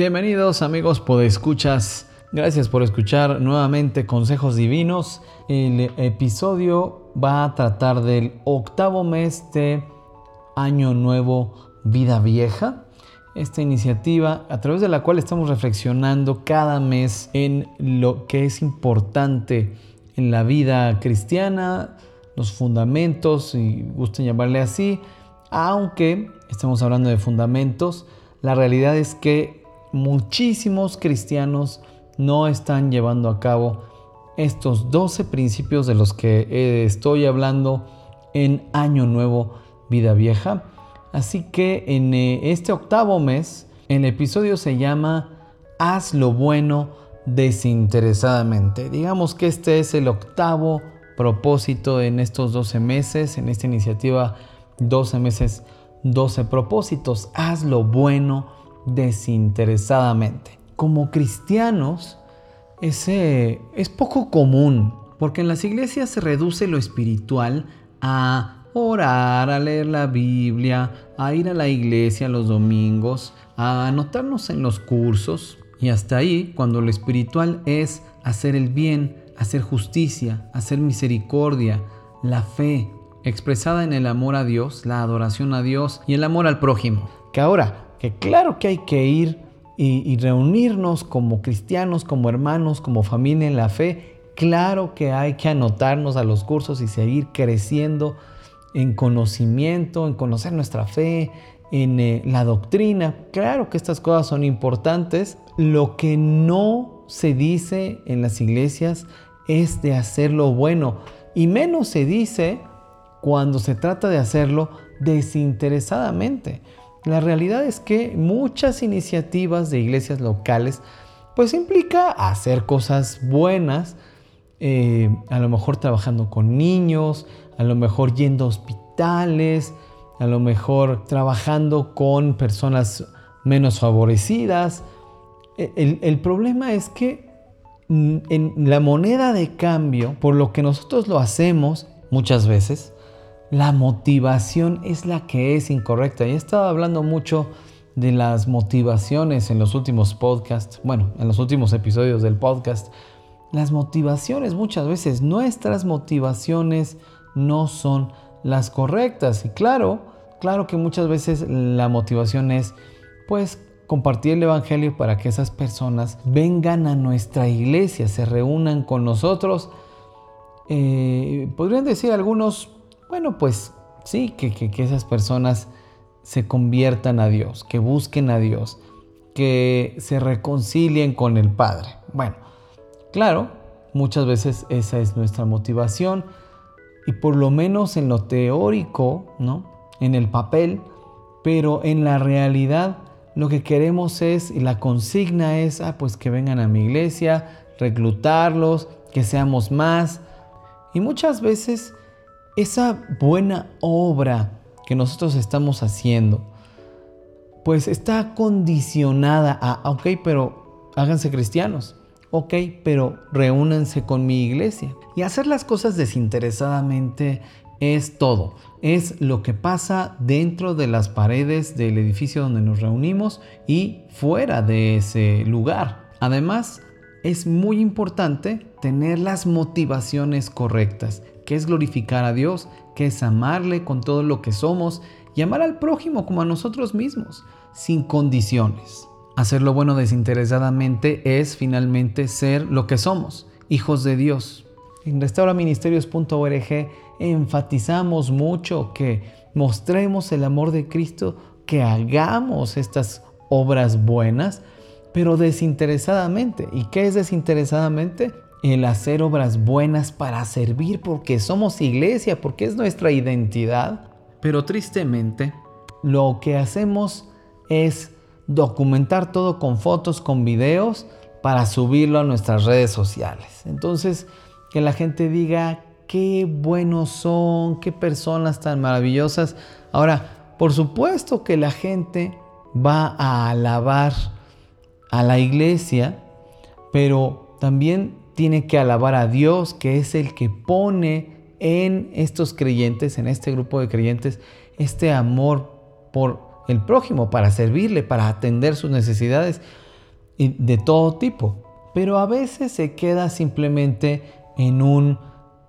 Bienvenidos amigos escuchas. Gracias por escuchar nuevamente Consejos Divinos. El episodio va a tratar del octavo mes de Año Nuevo Vida Vieja. Esta iniciativa a través de la cual estamos reflexionando cada mes en lo que es importante en la vida cristiana, los fundamentos, si gusten llamarle así, aunque estamos hablando de fundamentos, la realidad es que muchísimos cristianos no están llevando a cabo estos 12 principios de los que eh, estoy hablando en Año Nuevo, Vida Vieja. Así que en eh, este octavo mes, el episodio se llama Haz lo bueno desinteresadamente. Digamos que este es el octavo propósito en estos 12 meses, en esta iniciativa 12 meses, 12 propósitos. Haz lo bueno desinteresadamente. Como cristianos, ese es poco común, porque en las iglesias se reduce lo espiritual a orar, a leer la Biblia, a ir a la iglesia los domingos, a anotarnos en los cursos. Y hasta ahí, cuando lo espiritual es hacer el bien, hacer justicia, hacer misericordia, la fe, expresada en el amor a Dios, la adoración a Dios y el amor al prójimo. Que ahora, que claro que hay que ir y, reunirnos como cristianos, como hermanos, como familia en la fe. Claro que hay que anotarnos a los cursos y seguir creciendo en conocimiento, en conocer nuestra fe, en eh, la doctrina. Claro que estas cosas son importantes. Lo que no se dice en las iglesias es de hacer lo bueno. Y menos se dice cuando se trata de hacerlo desinteresadamente. La realidad es que muchas iniciativas de iglesias locales pues implica hacer cosas buenas, eh, a lo mejor trabajando con niños, a lo mejor yendo a hospitales, a lo mejor trabajando con personas menos favorecidas. E, el, el problema es que mm, en la moneda de cambio, por lo que nosotros lo hacemos muchas veces, la motivación es la que es incorrecta. Y he estado hablando mucho de las motivaciones en los últimos podcasts, bueno, en los últimos episodios del podcast. Las motivaciones, muchas veces nuestras motivaciones no son las correctas. Y claro, claro que muchas veces la motivación es, pues, compartir el Evangelio para que esas personas vengan a nuestra iglesia, se reúnan con nosotros. Eh, podrían decir algunos, bueno, pues sí, que, que, esas personas se conviertan a Dios, que busquen a Dios, que se reconcilien con el Padre. Bueno, claro, muchas veces esa es nuestra motivación y por lo menos en lo teórico, ¿no? En el papel, pero en la realidad lo que queremos es, y la consigna es, ah, pues que vengan a mi iglesia, reclutarlos, que seamos más. Y muchas veces esa buena obra que nosotros estamos haciendo, pues está condicionada a, ok, pero háganse cristianos, ok, pero reúnanse con mi iglesia. Y hacer las cosas desinteresadamente es todo, es lo que pasa dentro de las paredes del edificio donde nos reunimos y fuera de ese lugar. Además, es muy importante tener las motivaciones correctas que es glorificar a Dios, que es amarle con todo lo que somos y amar al prójimo como a nosotros mismos, sin condiciones. Hacer lo bueno desinteresadamente es finalmente ser lo que somos, hijos de Dios. En restauraministerios.org enfatizamos mucho que mostremos el amor de Cristo, que hagamos estas obras buenas, pero desinteresadamente. ¿Y qué es desinteresadamente? El hacer obras buenas para servir porque somos iglesia, porque es nuestra identidad. Pero tristemente, lo que hacemos es documentar todo con fotos, con videos, para subirlo a nuestras redes sociales. Entonces, que la gente diga qué buenos son, qué personas tan maravillosas. Ahora, por supuesto que la gente va a alabar a la iglesia, pero también tiene que alabar a Dios, que es el que pone en estos creyentes, en este grupo de creyentes, este amor por el prójimo, para servirle, para atender sus necesidades de todo tipo. Pero a veces se queda simplemente en un,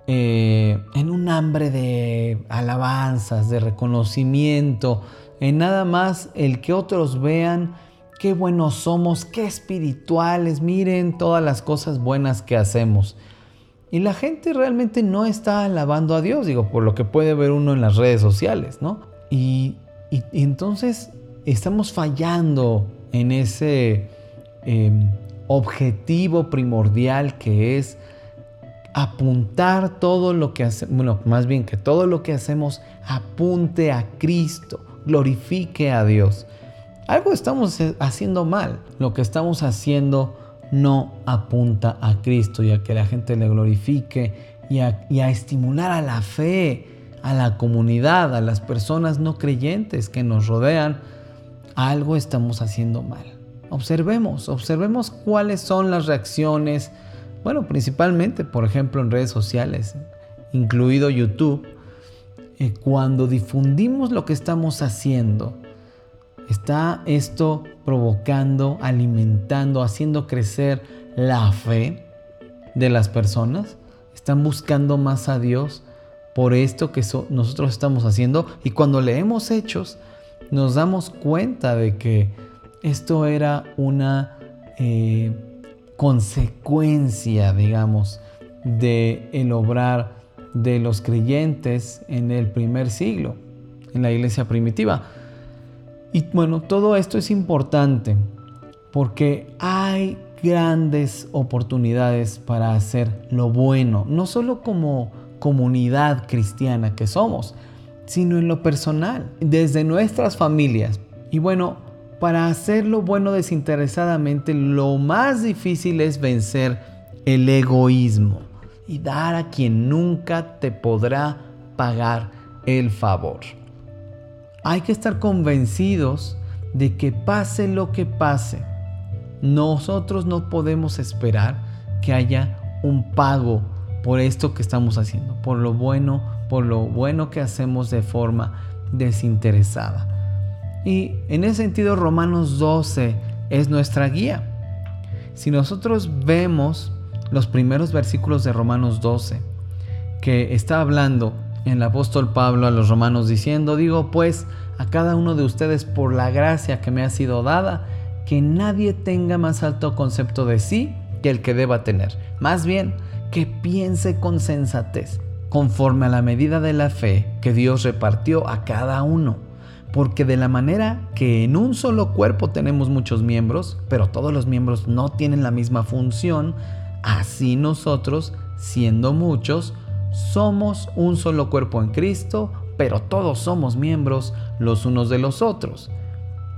eh, en un hambre de alabanzas, de reconocimiento, en nada más el que otros vean qué buenos somos, qué espirituales, miren todas las cosas buenas que hacemos. Y la gente realmente no está alabando a Dios, digo, por lo que puede ver uno en las redes sociales, ¿no? Y, entonces estamos fallando en ese em, objetivo primordial que es apuntar todo lo que hacemos, bueno, más bien que todo lo que hacemos apunte a Cristo, glorifique a Dios. Algo estamos haciendo mal. Lo que estamos haciendo no apunta a Cristo y a que la gente le glorifique y a, y a estimular a la fe, a la comunidad, a las personas no creyentes que nos rodean. Algo estamos haciendo mal. Observemos, observemos cuáles son las reacciones, bueno, principalmente, por ejemplo, en redes sociales, incluido YouTube, eh, cuando difundimos lo que estamos haciendo, está esto provocando, alimentando, haciendo crecer la fe de las personas. Están buscando más a Dios por esto que nosotros estamos haciendo. Y cuando leemos hechos, nos damos cuenta de que esto era una eh, consecuencia, digamos, de el obrar de los creyentes en el primer siglo, en la iglesia primitiva. Y bueno, todo esto es importante porque hay grandes oportunidades para hacer lo bueno, no solo como comunidad cristiana que somos, sino en lo personal, desde nuestras familias. Y bueno, para hacer lo bueno desinteresadamente, lo más difícil es vencer el egoísmo y dar a quien nunca te podrá pagar el favor. Hay que estar convencidos de que pase lo que pase, nosotros no podemos esperar que haya un pago por esto que estamos haciendo, por lo bueno, por lo bueno que hacemos de forma desinteresada. Y en ese sentido Romanos 12 es nuestra guía. Si nosotros vemos los primeros versículos de Romanos 12, que está hablando el apóstol Pablo a los romanos diciendo, digo pues a cada uno de ustedes por la gracia que me ha sido dada, que nadie tenga más alto concepto de sí que el que deba tener. Más bien, que piense con sensatez, conforme a la medida de la fe que Dios repartió a cada uno. Porque de la manera que en un solo cuerpo tenemos muchos miembros, pero todos los miembros no tienen la misma función, Así nosotros, siendo muchos, somos un solo cuerpo en Cristo, pero todos somos miembros los unos de los otros.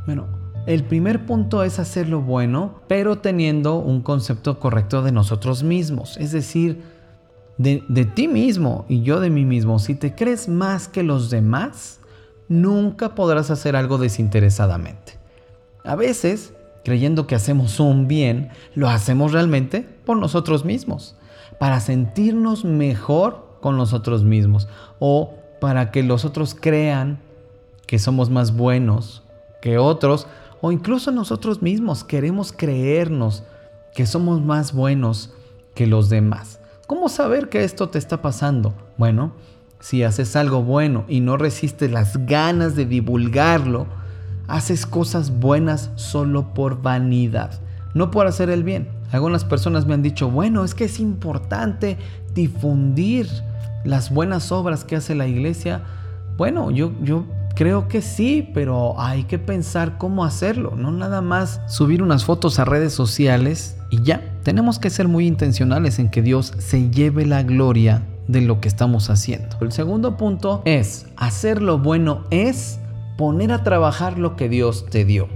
Bueno, el primer punto es hacer lo bueno, pero teniendo un concepto correcto de nosotros mismos, es decir, de, de, ti mismo y yo de mí mismo. Si te crees más que los demás, nunca podrás hacer algo desinteresadamente. A veces creyendo que hacemos un bien, lo hacemos realmente por nosotros mismos, para sentirnos mejor con nosotros mismos o para que los otros crean que somos más buenos que otros o incluso nosotros mismos queremos creernos que somos más buenos que los demás. ¿Cómo saber que esto te está pasando? Bueno, si haces algo bueno y no resistes las ganas de divulgarlo, haces cosas buenas solo por vanidad, no por hacer el bien. Algunas personas me han dicho, bueno, es que es importante difundir las buenas obras que hace la iglesia. Bueno, yo, yo creo que sí, pero hay que pensar cómo hacerlo, no nada más subir unas fotos a redes sociales y ya. Tenemos que ser muy intencionales en que Dios se lleve la gloria de lo que estamos haciendo. El segundo punto es, hacer lo bueno es poner a trabajar lo que Dios te dio.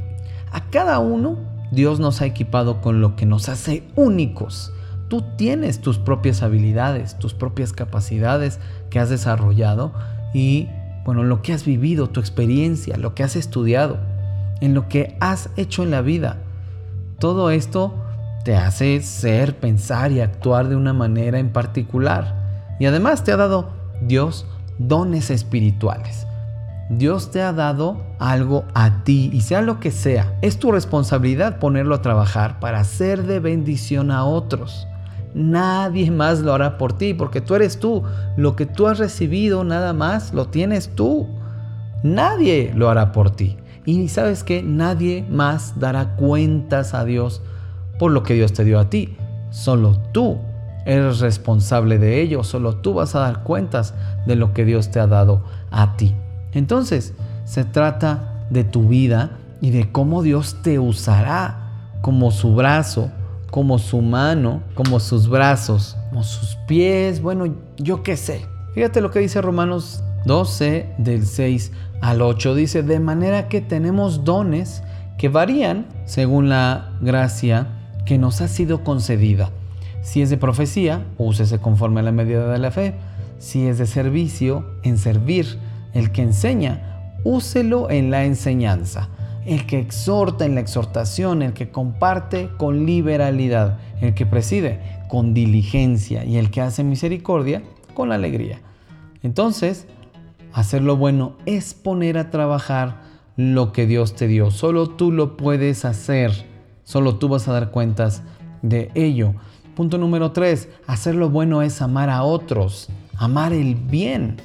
A cada uno Dios nos ha equipado con lo que nos hace únicos. Tú tienes tus propias habilidades, tus propias capacidades que has desarrollado y, bueno, lo que has vivido, tu experiencia, lo que has estudiado, en lo que has hecho en la vida. Todo esto te hace ser, pensar y actuar de una manera en particular. Y además te ha dado Dios dones espirituales. Dios te ha dado algo a ti y sea lo que sea, es tu responsabilidad ponerlo a trabajar para ser de bendición a otros. Nadie más lo hará por ti porque tú eres tú. Lo que tú has recibido nada más lo tienes tú. Nadie lo hará por ti. Y sabes que nadie más dará cuentas a Dios por lo que Dios te dio a ti. Solo tú eres responsable de ello. Solo tú vas a dar cuentas de lo que Dios te ha dado a ti. Entonces, se trata de tu vida y de cómo Dios te usará como su brazo, como su mano, como sus brazos, como sus pies, bueno, yo qué sé. Fíjate lo que dice Romanos 12 del 6 al 8 dice, de manera que tenemos dones que varían según la gracia que nos ha sido concedida. Si es de profecía, úsese conforme a la medida de la fe. Si es de servicio, en servir. El que enseña, úselo en la enseñanza. El que exhorta en la exhortación, el que comparte con liberalidad, el que preside con diligencia y el que hace misericordia con alegría. Entonces, Hacer lo bueno es poner a trabajar lo que Dios te dio. Solo tú lo puedes hacer. Solo tú vas a dar cuentas de ello. Punto número tres. Hacer lo bueno es amar a otros. Amar el bien.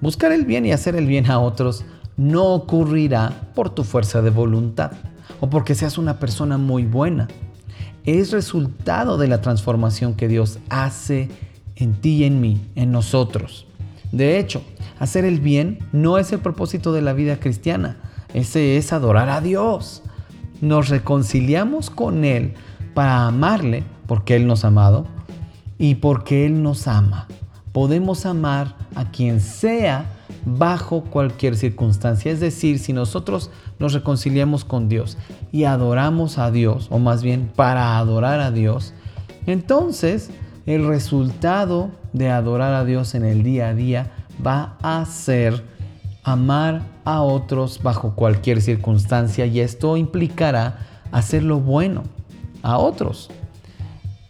Buscar el bien y hacer el bien a otros no ocurrirá por tu fuerza de voluntad o porque seas una persona muy buena. Es resultado de la transformación que Dios hace en ti y en mí, en nosotros. De hecho, hacer el bien no es el propósito de la vida cristiana, ese es adorar a Dios. Nos reconciliamos con Él para amarle porque Él nos ha amado y porque Él nos ama. Podemos amar a quien sea bajo cualquier circunstancia. Es decir, si nosotros nos reconciliamos con Dios y adoramos a Dios, o más bien para adorar a Dios, entonces el resultado de adorar a Dios en el día a día va a ser amar a otros bajo cualquier circunstancia y esto implicará hacer lo bueno a otros.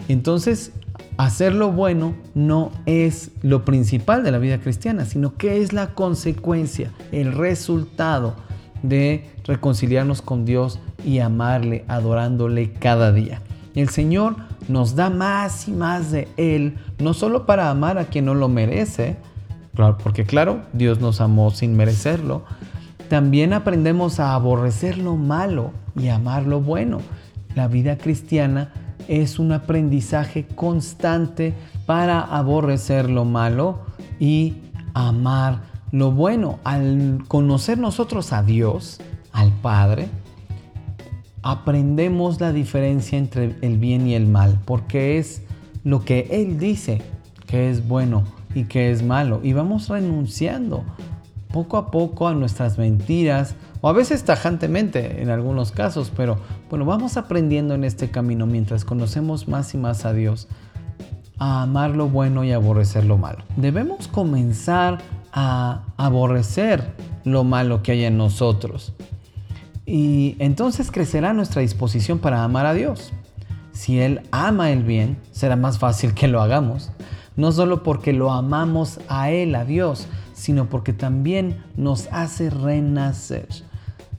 Entonces, hacer lo bueno no es lo principal de la vida cristiana, sino que es la consecuencia, el resultado de reconciliarnos con Dios y amarle, adorándole cada día. El Señor nos da más y más de Él, no solo para amar a quien no lo merece, porque claro, Dios nos amó sin merecerlo. También aprendemos a aborrecer lo malo y amar lo bueno. La vida cristiana es un aprendizaje constante para aborrecer lo malo y amar lo bueno. Al conocer nosotros a Dios, al Padre, aprendemos la diferencia entre el bien y el mal, porque es lo que Él dice que es bueno y que es malo. Y vamos renunciando poco a poco a nuestras mentiras, o a veces tajantemente en algunos casos, pero bueno, vamos aprendiendo en este camino mientras conocemos más y más a Dios, a amar lo bueno y aborrecer lo malo. Debemos comenzar a aborrecer lo malo que hay en nosotros. Y entonces crecerá nuestra disposición para amar a Dios. Si Él ama el bien, será más fácil que lo hagamos no solo porque lo amamos a Él, a Dios, sino porque también nos hace renacer.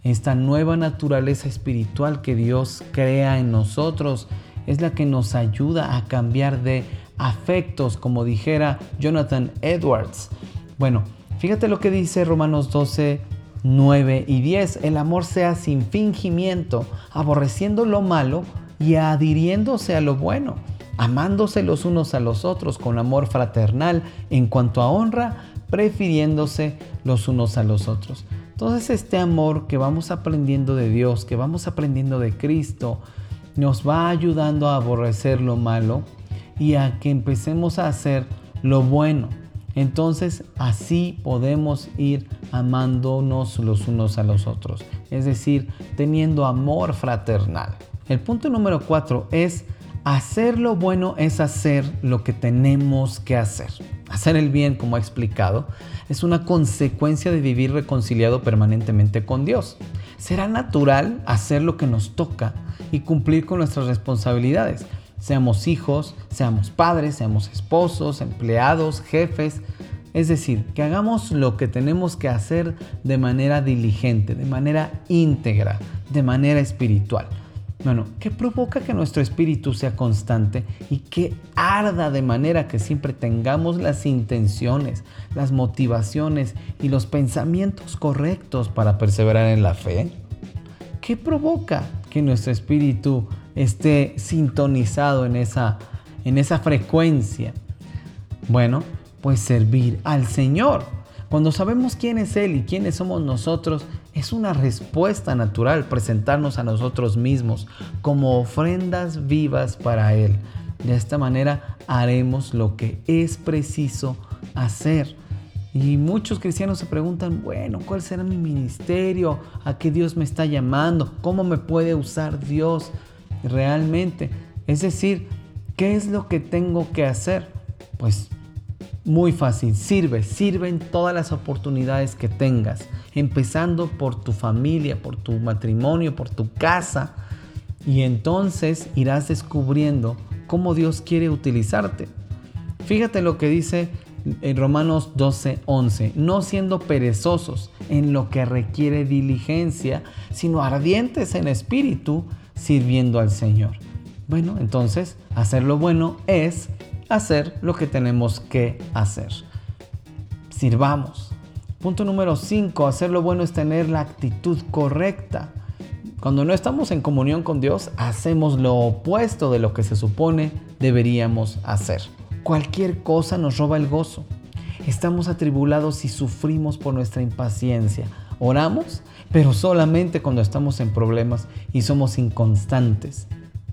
Esta nueva naturaleza espiritual que Dios crea en nosotros es la que nos ayuda a cambiar de afectos, como dijera Jonathan Edwards. Bueno, fíjate lo que dice Romanos 12, 9 y 10. El amor sea sin fingimiento, aborreciendo lo malo y adhiriéndose a lo bueno amándose los unos a los otros con amor fraternal en cuanto a honra, prefiriéndose los unos a los otros. Entonces este amor que vamos aprendiendo de Dios, que vamos aprendiendo de Cristo, nos va ayudando a aborrecer lo malo y a que empecemos a hacer lo bueno. Entonces así podemos ir amándonos los unos a los otros, es decir, teniendo amor fraternal. El punto número cuatro es hacer lo bueno es hacer lo que tenemos que hacer. Hacer el bien, como ha explicado, es una consecuencia de vivir reconciliado permanentemente con Dios. Será natural hacer lo que nos toca y cumplir con nuestras responsabilidades. Seamos hijos, seamos padres, seamos esposos, empleados, jefes. Es decir, que hagamos lo que tenemos que hacer de manera diligente, de manera íntegra, de manera espiritual. Bueno, ¿qué provoca que nuestro espíritu sea constante y que arda de manera que siempre tengamos las intenciones, las motivaciones y los pensamientos correctos para perseverar en la fe? ¿Qué provoca que nuestro espíritu esté sintonizado en esa, en esa frecuencia? Bueno, pues servir al Señor. Cuando sabemos quién es Él y quiénes somos nosotros, es una respuesta natural presentarnos a nosotros mismos como ofrendas vivas para Él. De esta manera haremos lo que es preciso hacer. Y muchos cristianos se preguntan, bueno, ¿cuál será mi ministerio? ¿A qué Dios me está llamando? ¿Cómo me puede usar Dios realmente? Es decir, ¿qué es lo que tengo que hacer? Pues muy fácil, sirve, sirve en todas las oportunidades que tengas, empezando por tu familia, por tu matrimonio, por tu casa. Y entonces irás descubriendo cómo Dios quiere utilizarte. Fíjate lo que dice en Romanos 12, 11, no siendo perezosos en lo que requiere diligencia, sino ardientes en espíritu, sirviendo al Señor. Bueno, entonces, hacer lo bueno es hacer lo que tenemos que hacer. Sirvamos. Punto número 5, hacer lo bueno es tener la actitud correcta. Cuando no estamos en comunión con Dios, hacemos lo opuesto de lo que se supone deberíamos hacer. Cualquier cosa nos roba el gozo. Estamos atribulados y sufrimos por nuestra impaciencia. Oramos, pero solamente cuando estamos en problemas y somos inconstantes.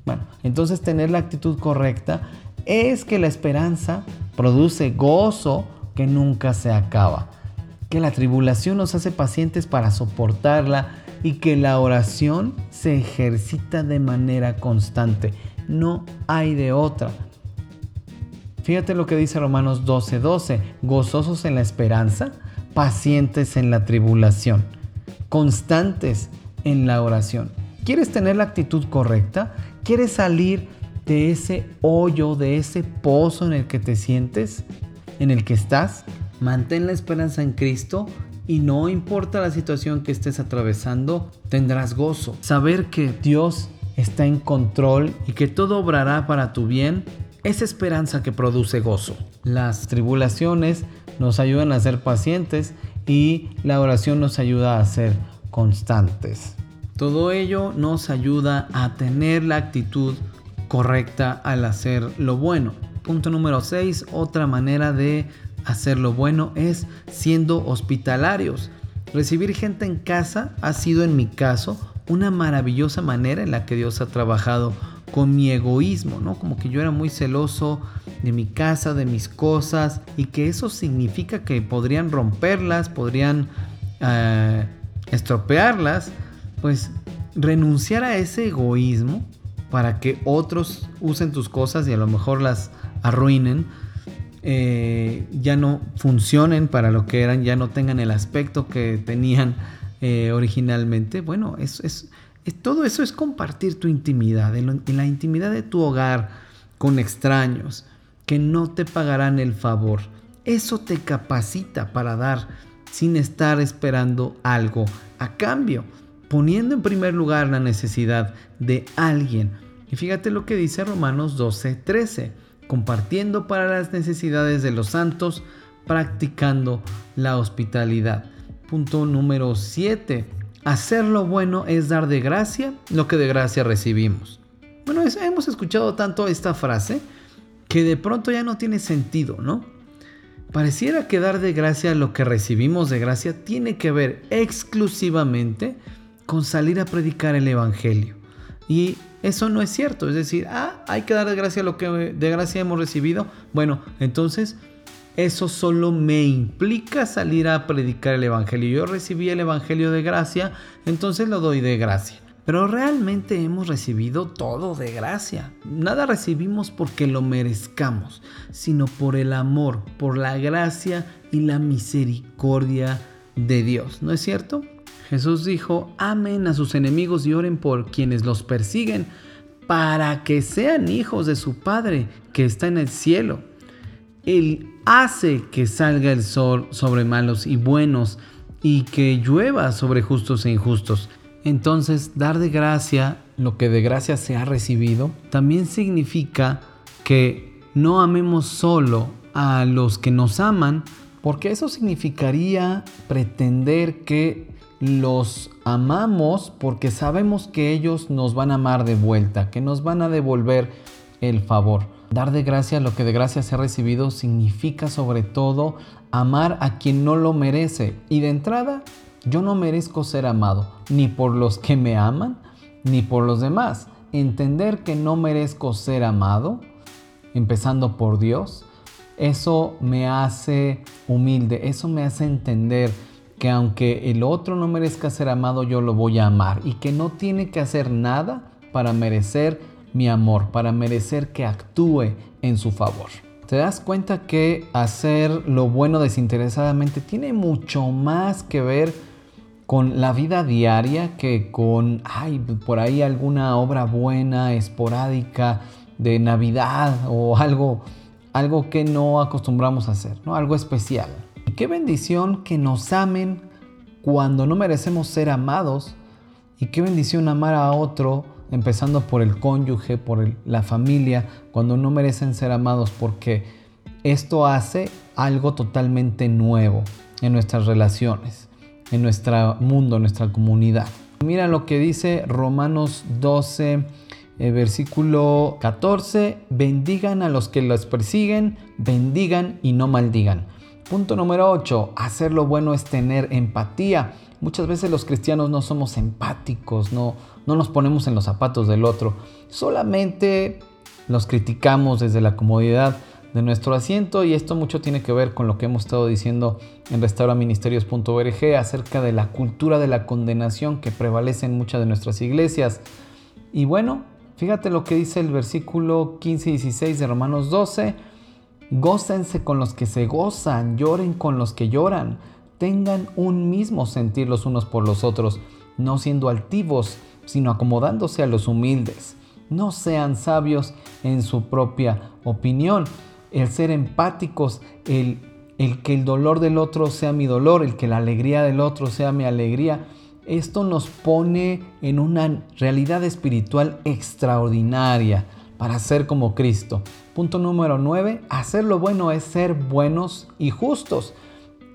Bueno, entonces tener la actitud correcta es que la esperanza produce gozo que nunca se acaba, que la tribulación nos hace pacientes para soportarla y que la oración se ejercita de manera constante. No hay de otra. Fíjate lo que dice Romanos 12:12, 12, gozosos en la esperanza, pacientes en la tribulación, constantes en la oración. ¿Quieres tener la actitud correcta? ¿Quieres salir de ese hoyo, de ese pozo en el que te sientes, en el que estás. Mantén la esperanza en Cristo y no importa la situación que estés atravesando, tendrás gozo. Saber que Dios está en control y que todo obrará para tu bien es esperanza que produce gozo. Las tribulaciones nos ayudan a ser pacientes y la oración nos ayuda a ser constantes. Todo ello nos ayuda a tener la actitud correcta al hacer lo bueno. Punto número 6, otra manera de hacer lo bueno es siendo hospitalarios. Recibir gente en casa ha sido en mi caso una maravillosa manera en la que Dios ha trabajado con mi egoísmo, ¿no? Como que yo era muy celoso de mi casa, de mis cosas, y que eso significa que podrían romperlas, podrían eh, estropearlas, pues renunciar a ese egoísmo para que otros usen tus cosas y a lo mejor las arruinen, eh, ya no funcionen para lo que eran, ya no tengan el aspecto que tenían eh, originalmente. Bueno, es, todo eso es compartir tu intimidad, la intimidad de tu hogar con extraños que no te pagarán el favor. Eso te capacita para dar sin estar esperando algo a cambio poniendo en primer lugar la necesidad de alguien. Y fíjate lo que dice Romanos 12, 13, compartiendo para las necesidades de los santos, practicando la hospitalidad. Punto número 7. Hacer lo bueno es dar de gracia lo que de gracia recibimos. Bueno, hemos escuchado tanto esta frase que de pronto ya no tiene sentido, ¿no? Pareciera que dar de gracia lo que recibimos de gracia tiene que ver exclusivamente con salir a predicar el Evangelio. Y eso no es cierto. Es decir, ah, hay que dar de gracia lo que de gracia hemos recibido. Bueno, entonces eso solo me implica salir a predicar el Evangelio. Yo recibí el Evangelio de gracia, entonces lo doy de gracia. Pero realmente hemos recibido todo de gracia. Nada recibimos porque lo merezcamos, sino por el amor, por la gracia y la misericordia de Dios. ¿No es cierto? Jesús dijo, amen a sus enemigos y oren por quienes los persiguen, para que sean hijos de su Padre que está en el cielo. Él hace que salga el sol sobre malos y buenos y que llueva sobre justos e injustos. Entonces, dar de gracia lo que de gracia se ha recibido también significa que no amemos solo a los que nos aman, porque eso significaría pretender que los amamos porque sabemos que ellos nos van a amar de vuelta, que nos van a devolver el favor. Dar de gracia lo que de gracia se ha recibido significa sobre todo amar a quien no lo merece. Y de entrada, yo no merezco ser amado, ni por los que me aman, ni por los demás. Entender que no merezco ser amado, empezando por Dios, eso me hace humilde, eso me hace entender que aunque el otro no merezca ser amado, yo lo voy a amar y que no tiene que hacer nada para merecer mi amor, para merecer que actúe en su favor. Te das cuenta que hacer lo bueno desinteresadamente tiene mucho más que ver con la vida diaria que con, ay, por ahí alguna obra buena, esporádica, de Navidad o algo, algo que no acostumbramos a hacer, ¿no? Algo especial. Qué bendición que nos amen cuando no merecemos ser amados. Y qué bendición amar a otro, empezando por el cónyuge, por la familia, cuando no merecen ser amados, porque esto hace algo totalmente nuevo en nuestras relaciones, en nuestro mundo, en nuestra comunidad. Mira lo que dice Romanos 12, eh, versículo 14, bendigan a los que los persiguen, bendigan y no maldigan. Punto número 8. Hacer lo bueno es tener empatía. Muchas veces los cristianos no somos empáticos, no, no nos ponemos en los zapatos del otro. Solamente los criticamos desde la comodidad de nuestro asiento y esto mucho tiene que ver con lo que hemos estado diciendo en restauraministerios.org acerca de la cultura de la condenación que prevalece en muchas de nuestras iglesias. Y bueno, fíjate lo que dice el versículo 15 y 16 de Romanos 12 Gócense con los que se gozan, lloren con los que lloran, tengan un mismo sentir los unos por los otros, no siendo altivos, sino acomodándose a los humildes. No sean sabios en su propia opinión. El ser empáticos, el, el que el dolor del otro sea mi dolor, el que la alegría del otro sea mi alegría, esto nos pone en una realidad espiritual extraordinaria para ser como Cristo. Punto número 9, hacer lo bueno es ser buenos y justos.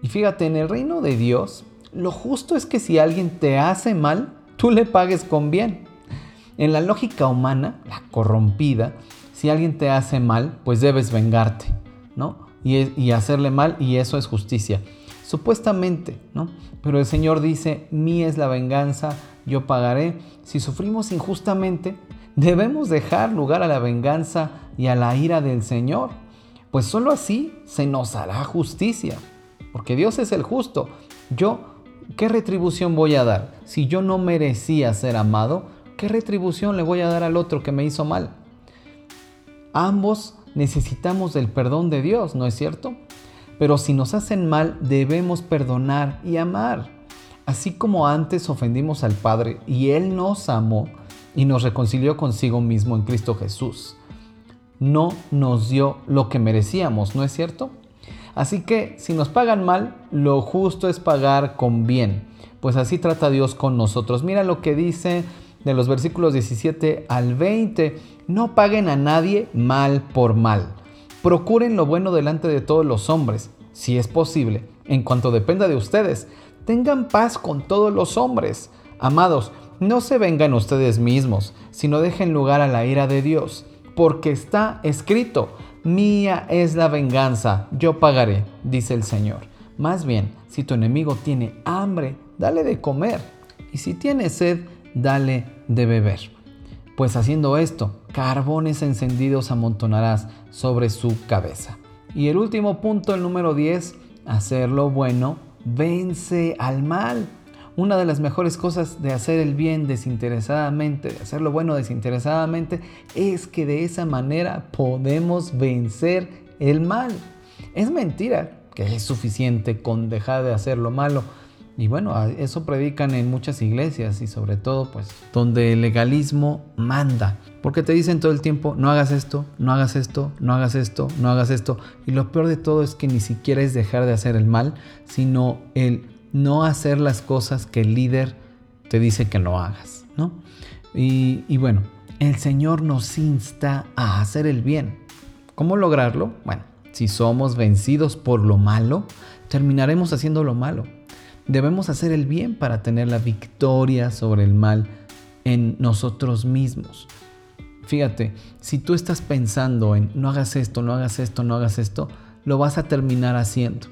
Y fíjate, en el reino de Dios, lo justo es que si alguien te hace mal, tú le pagues con bien. En la lógica humana, la corrompida, si alguien te hace mal, pues debes vengarte, ¿no? Y, hacerle mal, y eso es justicia. Supuestamente, ¿no? Pero el Señor dice, mí es la venganza, yo pagaré. Si sufrimos injustamente, Debemos dejar lugar a la venganza y a la ira del Señor, pues sólo así se nos hará justicia, porque Dios es el justo. Yo, ¿qué retribución voy a dar? Si yo no merecía ser amado, ¿qué retribución le voy a dar al otro que me hizo mal? Ambos necesitamos del perdón de Dios, ¿no es cierto? Pero si nos hacen mal, debemos perdonar y amar. Así como antes ofendimos al Padre y Él nos amó, y nos reconcilió consigo mismo en Cristo Jesús. No nos dio lo que merecíamos, ¿no es cierto? Así que si nos pagan mal, lo justo es pagar con bien, pues así trata Dios con nosotros. Mira lo que dice de los versículos 17 al 20, no paguen a nadie mal por mal. Procuren lo bueno delante de todos los hombres, si es posible, en cuanto dependa de ustedes. Tengan paz con todos los hombres. Amados, no se vengan ustedes mismos, sino dejen lugar a la ira de Dios, porque está escrito, mía es la venganza, yo pagaré, dice el Señor. Más bien, si tu enemigo tiene hambre, dale de comer, y si tiene sed, dale de beber. Pues haciendo esto, carbones encendidos amontonarás sobre su cabeza. Y el último punto, el número 10, hacer lo bueno, vence al mal. Una de las mejores cosas de hacer el bien desinteresadamente, de hacer lo bueno desinteresadamente, es que de esa manera podemos vencer el mal. Es mentira que es suficiente con dejar de hacer lo malo. Y bueno, eso predican en muchas iglesias y sobre todo pues donde el legalismo manda. Porque te dicen todo el tiempo, no hagas esto, no hagas esto, no hagas esto, no hagas esto. Y lo peor de todo es que ni siquiera es dejar de hacer el mal, sino el no hacer las cosas que el líder te dice que no hagas, ¿no? Y, y bueno, el Señor nos insta a hacer el bien. ¿Cómo lograrlo? Bueno, si somos vencidos por lo malo, terminaremos haciendo lo malo. Debemos hacer el bien para tener la victoria sobre el mal en nosotros mismos. Fíjate, si tú estás pensando en no hagas esto, no hagas esto, no hagas esto, lo vas a terminar haciendo.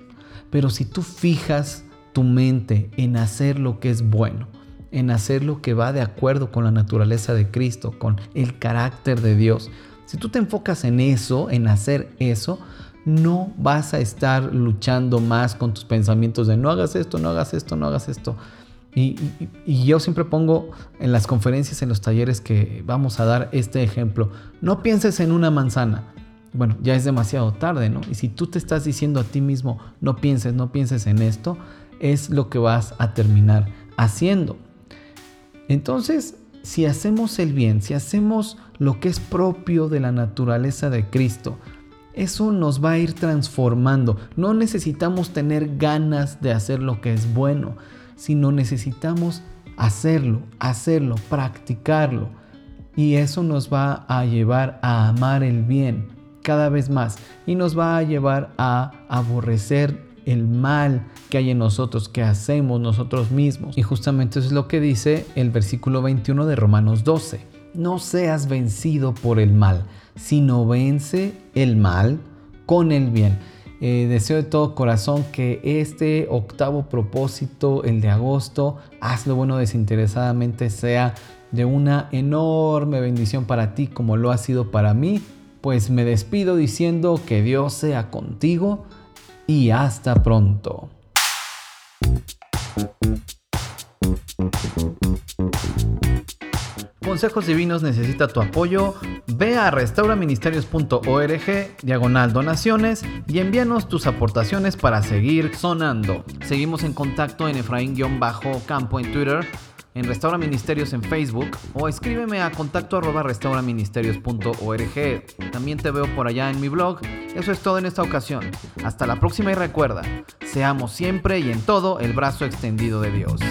Pero si tú fijas tu mente en hacer lo que es bueno, en hacer lo que va de acuerdo con la naturaleza de Cristo, con el carácter de Dios, si tú te enfocas en eso, en hacer eso, no vas a estar luchando más con tus pensamientos de no hagas esto, no hagas esto, no hagas esto. Y, yo siempre pongo en las conferencias, en los talleres que vamos a dar este ejemplo. No pienses en una manzana. Bueno, ya es demasiado tarde, ¿no? Y si tú te estás diciendo a ti mismo, no pienses, no pienses en esto, es lo que vas a terminar haciendo. Entonces, si hacemos el bien, si hacemos lo que es propio de la naturaleza de Cristo, eso nos va a ir transformando. No necesitamos tener ganas de hacer lo que es bueno, sino necesitamos hacerlo, hacerlo, practicarlo. Y eso nos va a llevar a amar el bien cada vez más y nos va a llevar a aborrecer el mal que hay en nosotros, que hacemos nosotros mismos. Y justamente eso es lo que dice el versículo 21 de Romanos 12. No seas vencido por el mal, sino vence el mal con el bien. Eh, deseo de todo corazón que este octavo propósito, el de agosto, hazlo bueno desinteresadamente, sea de una enorme bendición para ti como lo ha sido para mí. Pues me despido diciendo que Dios sea contigo y hasta pronto. Consejos Divinos necesita tu apoyo. Ve a restauraministerios.org, diagonal donaciones y envíanos tus aportaciones para seguir sonando. Seguimos en contacto en Efraín-Campo en Twitter, en Restaura Ministerios en Facebook o escríbeme a contacto arroba restauraministerios.org. También te veo por allá en mi blog. Eso es todo en esta ocasión. Hasta la próxima y recuerda, seamos siempre y en todo el brazo extendido de Dios.